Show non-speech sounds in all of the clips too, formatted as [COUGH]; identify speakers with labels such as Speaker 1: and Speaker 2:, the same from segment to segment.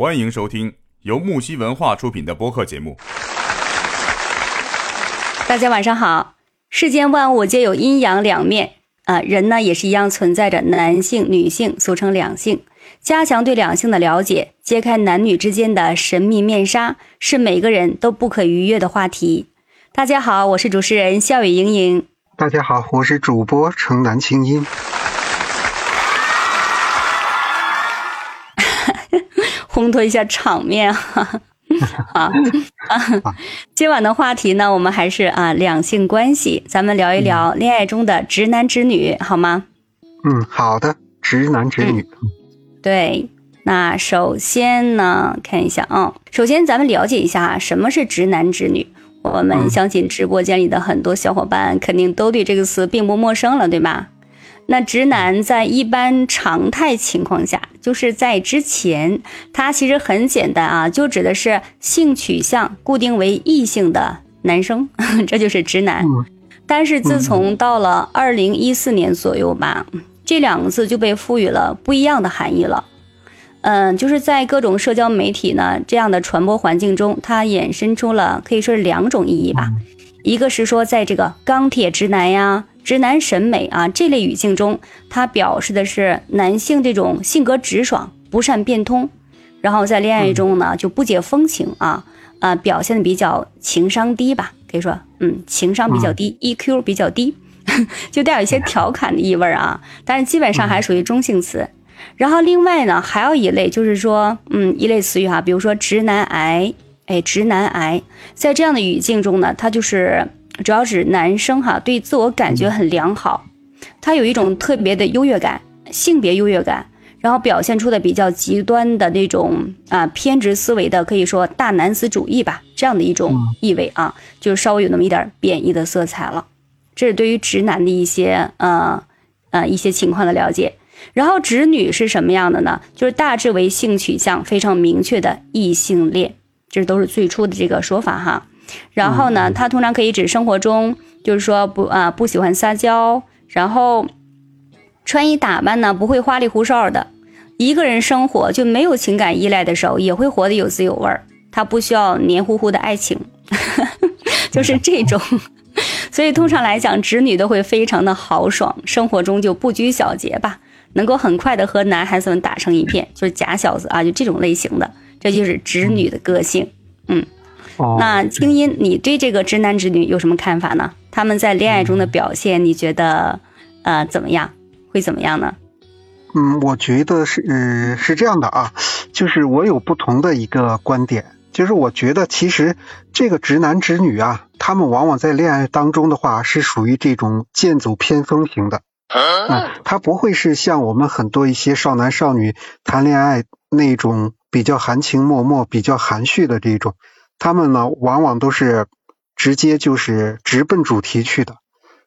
Speaker 1: 欢迎收听由木西文化出品的播客节目。
Speaker 2: 大家晚上好。世间万物皆有阴阳两面啊，人呢也是一样存在着男性、女性，俗称两性。加强对两性的了解，揭开男女之间的神秘面纱，是每个人都不可逾越的话题。大家好，我是主持人笑语盈盈。
Speaker 3: 大家好，我是主播城南青音。
Speaker 2: 烘托一下场面哈。[LAUGHS] 啊啊！今晚的话题呢，我们还是啊两性关系，咱们聊一聊恋爱中的直男直女，好吗？
Speaker 3: 嗯，好的，直男直女。
Speaker 2: 对，那首先呢，看一下啊，首先咱们了解一下什么是直男直女。我们相信直播间里的很多小伙伴肯定都对这个词并不陌生了，对吧？那直男在一般常态情况下，就是在之前，他其实很简单啊，就指的是性取向固定为异性的男生，[LAUGHS] 这就是直男。但是自从到了二零一四年左右吧，这两个字就被赋予了不一样的含义了。嗯，就是在各种社交媒体呢这样的传播环境中，它衍生出了可以说是两种意义吧。一个是说，在这个钢铁直男呀。直男审美啊，这类语境中，它表示的是男性这种性格直爽、不善变通，然后在恋爱中呢就不解风情啊啊，表现的比较情商低吧，可以说，嗯，情商比较低，EQ 比较低，[LAUGHS] 就带有一些调侃的意味啊，但是基本上还属于中性词。然后另外呢，还有一类就是说，嗯，一类词语哈，比如说直男癌，哎，直男癌，在这样的语境中呢，它就是。主要指男生哈，对自我感觉很良好，他有一种特别的优越感，性别优越感，然后表现出的比较极端的那种啊偏执思维的，可以说大男子主义吧，这样的一种意味啊，就是稍微有那么一点贬义的色彩了。这是对于直男的一些呃呃一些情况的了解。然后直女是什么样的呢？就是大致为性取向非常明确的异性恋，这都是最初的这个说法哈。然后呢，它通常可以指生活中，就是说不啊不喜欢撒娇，然后穿衣打扮呢不会花里胡哨的，一个人生活就没有情感依赖的时候，也会活得有滋有味儿。他不需要黏糊糊的爱情，[LAUGHS] 就是这种。所以通常来讲，直女都会非常的豪爽，生活中就不拘小节吧，能够很快的和男孩子们打成一片，就是假小子啊，就这种类型的，这就是直女的个性，嗯。那青音，你对这个直男直女有什么看法呢？他们在恋爱中的表现，你觉得呃怎么样？会怎么样呢？
Speaker 3: 嗯，我觉得是是这样的啊，就是我有不同的一个观点，就是我觉得其实这个直男直女啊，他们往往在恋爱当中的话是属于这种剑走偏锋型的，嗯，他不会是像我们很多一些少男少女谈恋爱那种比较含情脉脉、比较含蓄的这一种。他们呢，往往都是直接就是直奔主题去的，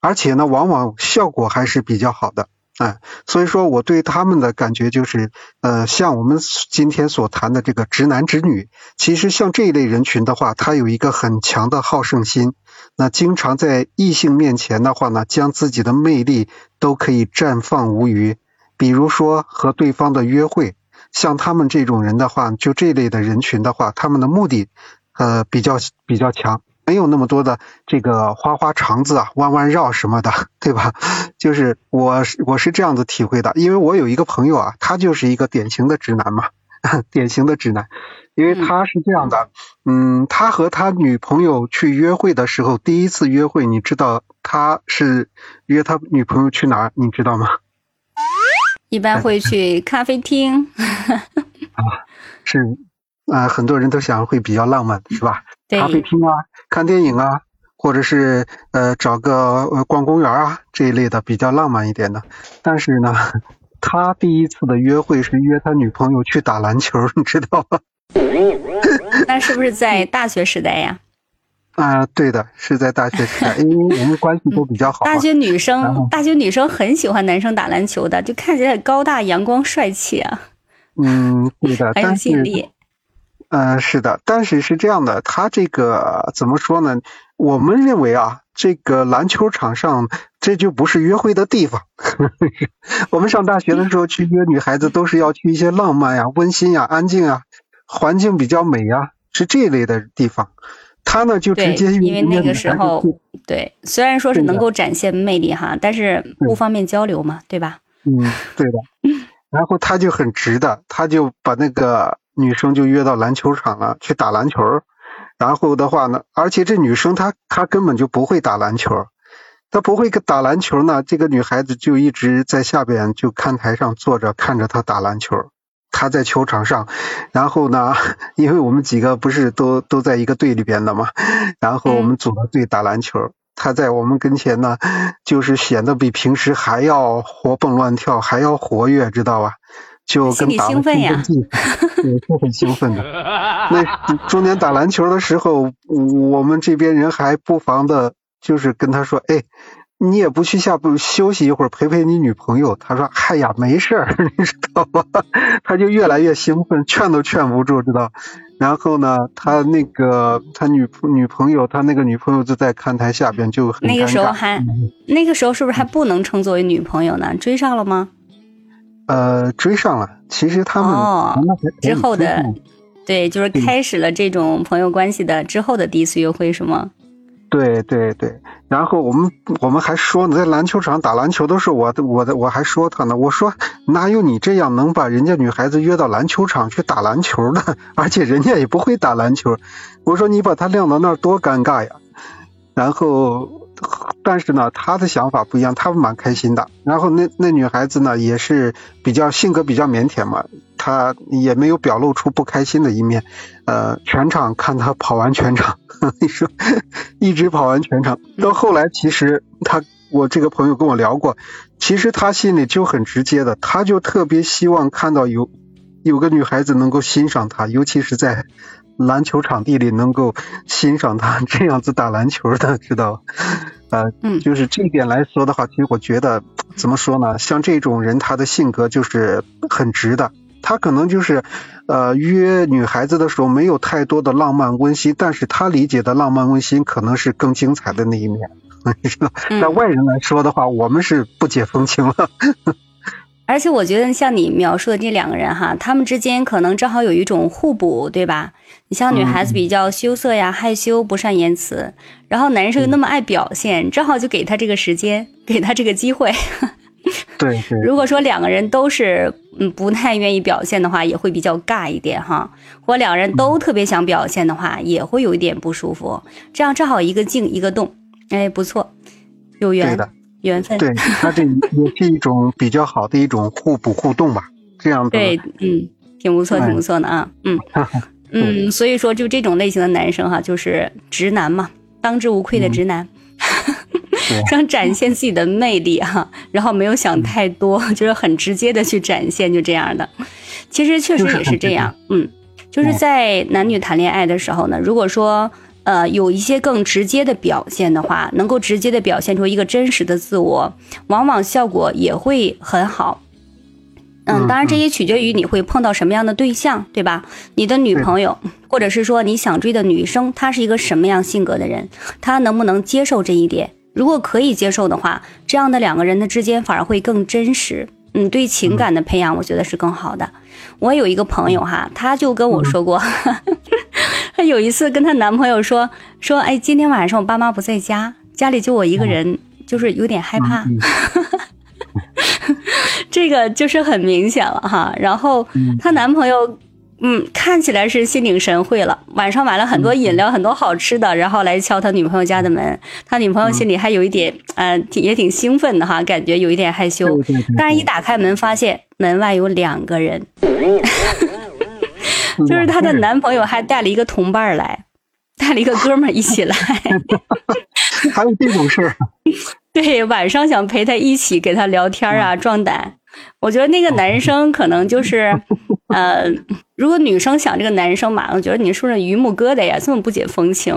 Speaker 3: 而且呢，往往效果还是比较好的，哎，所以说我对他们的感觉就是，呃，像我们今天所谈的这个直男直女，其实像这一类人群的话，他有一个很强的好胜心，那经常在异性面前的话呢，将自己的魅力都可以绽放无余，比如说和对方的约会，像他们这种人的话，就这类的人群的话，他们的目的。呃，比较比较强，没有那么多的这个花花肠子啊，弯弯绕什么的，对吧？[LAUGHS] 就是我我是这样子体会的，因为我有一个朋友啊，他就是一个典型的直男嘛，[LAUGHS] 典型的直男，因为他是这样的，嗯，他和他女朋友去约会的时候，第一次约会，你知道他是约他女朋友去哪儿？你知道吗？
Speaker 2: 一般会 [LAUGHS] 去咖啡厅。
Speaker 3: 啊，是。啊，很多人都想会比较浪漫，是吧？咖啡厅啊，看电影啊，或者是呃找个逛公园啊这一类的比较浪漫一点的。但是呢，他第一次的约会是约他女朋友去打篮球，你知道吗？[LAUGHS]
Speaker 2: 那是不是在大学时代呀？
Speaker 3: 啊，对的，是在大学时代，因为我们关系都比较好。
Speaker 2: 大学女生，大学女生很喜欢男生打篮球的，就看起来高大、阳光、帅气啊。
Speaker 3: 嗯，对的，[LAUGHS]
Speaker 2: 很有吸引力。
Speaker 3: 嗯，是的，但是是这样的，他这个怎么说呢？我们认为啊，这个篮球场上这就不是约会的地方。[LAUGHS] 我们上大学的时候去约女孩子，都是要去一些浪漫呀、温馨呀、安静啊，环境比较美呀，是这一类的地方。他呢就直接
Speaker 2: 因为那个时候，对，虽然说是能够展现魅力哈，但是不方便交流嘛，对吧？
Speaker 3: 嗯，对的。然后他就很直的，他就把那个女生就约到篮球场了去打篮球。然后的话呢，而且这女生她她根本就不会打篮球，她不会打篮球呢，这个女孩子就一直在下边就看台上坐着看着她打篮球。他在球场上，然后呢，[LAUGHS] 因为我们几个不是都都在一个队里边的嘛，然后我们组了队打篮球。他在我们跟前呢，就是显得比平时还要活蹦乱跳，还要活跃，知道吧？就跟打
Speaker 2: 兴奋呀，
Speaker 3: 对，是很兴奋的。[LAUGHS] 那中间打篮球的时候，我们这边人还不妨的，就是跟他说，哎。你也不去下不休息一会儿陪陪你女朋友？他说：“嗨呀，没事儿，[LAUGHS] 你知道吗？” [LAUGHS] 他就越来越兴奋，劝都劝不住，知道。然后呢，他那个他女女朋友，他那个女朋友就在看台下边就很
Speaker 2: 那个时候还那个时候是不是还不能称作为女朋友呢？追上了吗？
Speaker 3: 呃，追上了。其实他们
Speaker 2: 哦之后的对，就是开始了这种朋友关系的之后的第一次约会是吗？
Speaker 3: 对对对，然后我们我们还说呢，在篮球场打篮球的时候，我我的我还说他呢，我说哪有你这样能把人家女孩子约到篮球场去打篮球的，[LAUGHS] 而且人家也不会打篮球，我说你把他晾到那儿多尴尬呀。然后，但是呢，他的想法不一样，他蛮开心的。然后那那女孩子呢，也是比较性格比较腼腆嘛，她也没有表露出不开心的一面。呃，全场看他跑完全场，[LAUGHS] 你说一直跑完全场，到后来其实他，我这个朋友跟我聊过，其实他心里就很直接的，他就特别希望看到有有个女孩子能够欣赏他，尤其是在。篮球场地里能够欣赏他这样子打篮球的，知道吧？呃，嗯，就是这一点来说的话，其实我觉得怎么说呢？像这种人，他的性格就是很直的。他可能就是呃约女孩子的时候没有太多的浪漫温馨，但是他理解的浪漫温馨可能是更精彩的那一面。你知道，在外人来说的话，我们是不解风情了。[LAUGHS]
Speaker 2: 而且我觉得像你描述的这两个人哈，他们之间可能正好有一种互补，对吧？你像女孩子比较羞涩呀、害羞、不善言辞，然后男生又那么爱表现，正好就给他这个时间，给他这个机会。[LAUGHS]
Speaker 3: 对对。
Speaker 2: 如果说两个人都是嗯不太愿意表现的话，也会比较尬一点哈。或两人都特别想表现的话，也会有一点不舒服。这样正好一个静一个动，哎，不错，有缘。缘分，
Speaker 3: 对他这也是一种比较好的一种互补互动吧，[LAUGHS] 这样的。
Speaker 2: 对，嗯，挺不错，挺不错的啊，嗯 [LAUGHS] 嗯，所以说就这种类型的男生哈，就是直男嘛，当之无愧的直男，想展现自己的魅力哈，然后没有想太多，[LAUGHS] 就是很直接的去展现，就这样的。其实确实也是这样，嗯，就是在男女谈恋爱的时候呢，如果说。呃，有一些更直接的表现的话，能够直接的表现出一个真实的自我，往往效果也会很好。嗯，当然这也取决于你会碰到什么样的对象，对吧？你的女朋友，或者是说你想追的女生，她是一个什么样性格的人，她能不能接受这一点？如果可以接受的话，这样的两个人的之间反而会更真实。嗯，对情感的培养，我觉得是更好的。我有一个朋友哈，她就跟我说过，她 [LAUGHS] 有一次跟她男朋友说说，哎，今天晚上我爸妈不在家，家里就我一个人，就是有点害怕。[LAUGHS] 这个就是很明显了哈。然后她男朋友。嗯，看起来是心领神会了。晚上买了很多饮料，很多好吃的，然后来敲他女朋友家的门。他女朋友心里还有一点，呃，也挺兴奋的哈，感觉有一点害羞。但是，一打开门，发现门外有两个人，[LAUGHS] 就是她的男朋友还带了一个同伴来，[LAUGHS] 带了一个哥们一起来。
Speaker 3: 还有这种事儿？[LAUGHS]
Speaker 2: 对，晚上想陪他一起给他聊天啊，壮胆。我觉得那个男生可能就是，[LAUGHS] 呃，如果女生想这个男生嘛，我觉得你是不是榆木疙瘩呀？这么不解风情。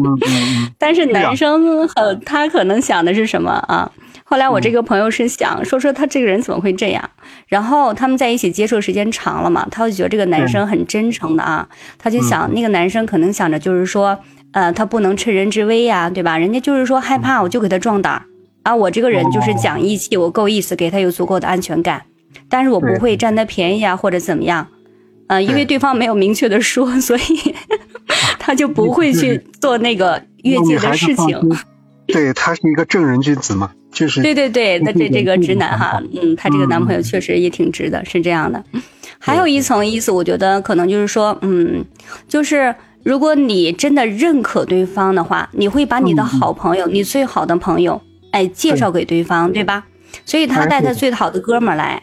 Speaker 2: [LAUGHS] 但是男生呃，他可能想的是什么啊？后来我这个朋友是想说说他这个人怎么会这样？然后他们在一起接触时间长了嘛，他就觉得这个男生很真诚的啊，他就想那个男生可能想着就是说，呃，他不能趁人之危呀，对吧？人家就是说害怕，我就给他壮胆。啊，我这个人就是讲义气，我够意思，给他有足够的安全感，但是我不会占他便宜啊，或者怎么样。呃，因为对方没有明确的说，[LAUGHS] 所以 [LAUGHS] 他就不会去做那个越界的事情。
Speaker 3: 对他是一个正人君子嘛，就是
Speaker 2: 对对对，那这这个直男哈，嗯，他这个男朋友确实也挺直的，是这样的。还有一层意思，我觉得可能就是说，嗯，就是如果你真的认可对方的话，你会把你的好朋友，你最好的朋友，哎，介绍给对方，对吧？所以他带他最好的哥们儿来。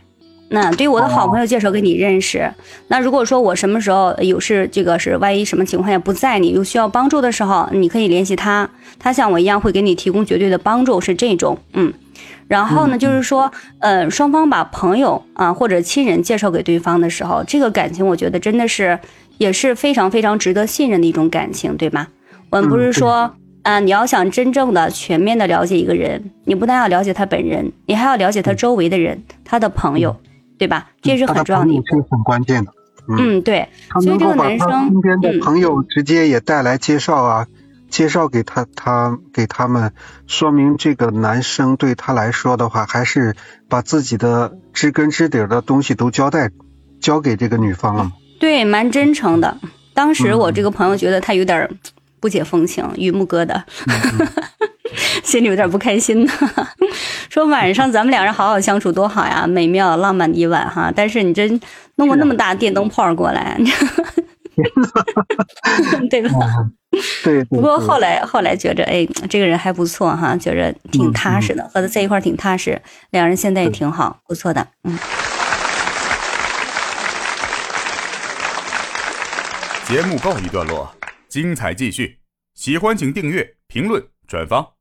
Speaker 2: 那对我的好朋友介绍给你认识。那如果说我什么时候有事，这个是万一什么情况下不在，你又需要帮助的时候，你可以联系他，他像我一样会给你提供绝对的帮助，是这种，嗯。然后呢，就是说，呃，双方把朋友啊或者亲人介绍给对方的时候，这个感情我觉得真的是也是非常非常值得信任的一种感情，对吧？我们不是说啊，你要想真正的全面的了解一个人，你不但要了解他本人，你还要了解他周围的人，他的朋友。对吧？这是很重要的，
Speaker 3: 是很关键的。
Speaker 2: 嗯，对。所以这个男生
Speaker 3: 身边的朋友直接也带来介绍啊，介绍给他，他给他们，说明这个男生对他来说的话，还是把自己的知根知底的东西都交代交给这个女方了。
Speaker 2: 对，蛮真诚的。当时我这个朋友觉得他有点不解风情，榆木疙瘩。[LAUGHS] 心里有点不开心呢，[LAUGHS] 说晚上咱们两人好好相处多好呀，美妙浪漫的一晚哈。但是你这弄个那么大电灯泡过来，[LAUGHS] 对吧？
Speaker 3: 对。
Speaker 2: 不过后来后来觉着，哎，这个人还不错哈，觉着挺踏实的，和他在一块挺踏实，两人现在也挺好，不错的，嗯。
Speaker 1: 节目告一段落，精彩继续，喜欢请订阅、评论、转发。